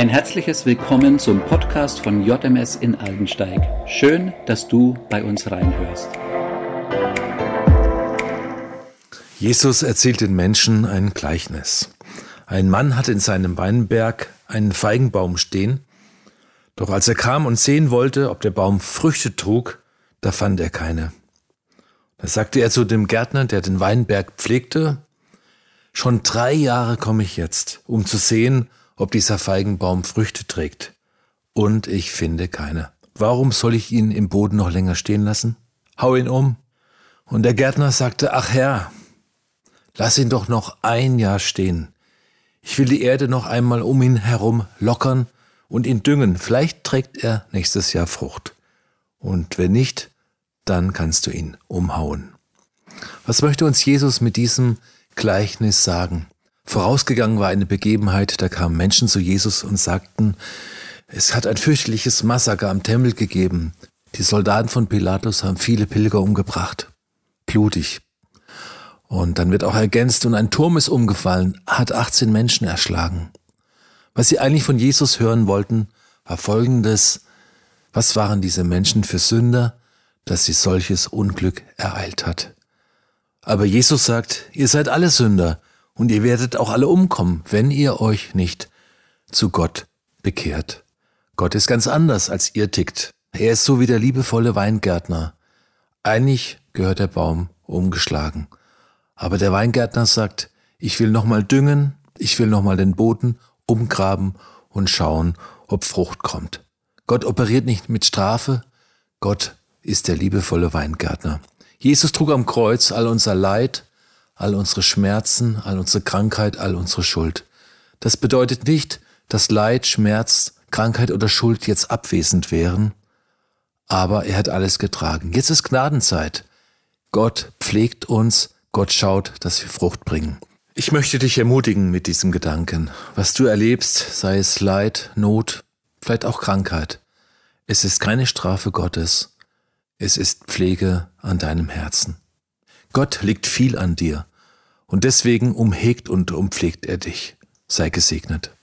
Ein herzliches Willkommen zum Podcast von JMS in Aldensteig. Schön, dass du bei uns reinhörst. Jesus erzählt den Menschen ein Gleichnis. Ein Mann hatte in seinem Weinberg einen Feigenbaum stehen, doch als er kam und sehen wollte, ob der Baum Früchte trug, da fand er keine. Da sagte er zu dem Gärtner, der den Weinberg pflegte, Schon drei Jahre komme ich jetzt, um zu sehen, ob dieser Feigenbaum Früchte trägt. Und ich finde keine. Warum soll ich ihn im Boden noch länger stehen lassen? Hau ihn um. Und der Gärtner sagte, ach Herr, lass ihn doch noch ein Jahr stehen. Ich will die Erde noch einmal um ihn herum lockern und ihn düngen. Vielleicht trägt er nächstes Jahr Frucht. Und wenn nicht, dann kannst du ihn umhauen. Was möchte uns Jesus mit diesem Gleichnis sagen? Vorausgegangen war eine Begebenheit, da kamen Menschen zu Jesus und sagten, es hat ein fürchterliches Massaker am Tempel gegeben. Die Soldaten von Pilatus haben viele Pilger umgebracht. Blutig. Und dann wird auch ergänzt, und ein Turm ist umgefallen, hat 18 Menschen erschlagen. Was sie eigentlich von Jesus hören wollten, war folgendes. Was waren diese Menschen für Sünder, dass sie solches Unglück ereilt hat? Aber Jesus sagt, ihr seid alle Sünder und ihr werdet auch alle umkommen, wenn ihr euch nicht zu Gott bekehrt. Gott ist ganz anders, als ihr tickt. Er ist so wie der liebevolle Weingärtner. Eigentlich gehört der Baum umgeschlagen. Aber der Weingärtner sagt, ich will nochmal düngen, ich will nochmal den Boden umgraben und schauen, ob Frucht kommt. Gott operiert nicht mit Strafe, Gott ist der liebevolle Weingärtner. Jesus trug am Kreuz all unser Leid, all unsere Schmerzen, all unsere Krankheit, all unsere Schuld. Das bedeutet nicht, dass Leid, Schmerz, Krankheit oder Schuld jetzt abwesend wären, aber er hat alles getragen. Jetzt ist Gnadenzeit. Gott pflegt uns, Gott schaut, dass wir Frucht bringen. Ich möchte dich ermutigen mit diesem Gedanken. Was du erlebst, sei es Leid, Not, vielleicht auch Krankheit. Es ist keine Strafe Gottes. Es ist Pflege an deinem Herzen. Gott liegt viel an dir und deswegen umhegt und umpflegt er dich. Sei gesegnet.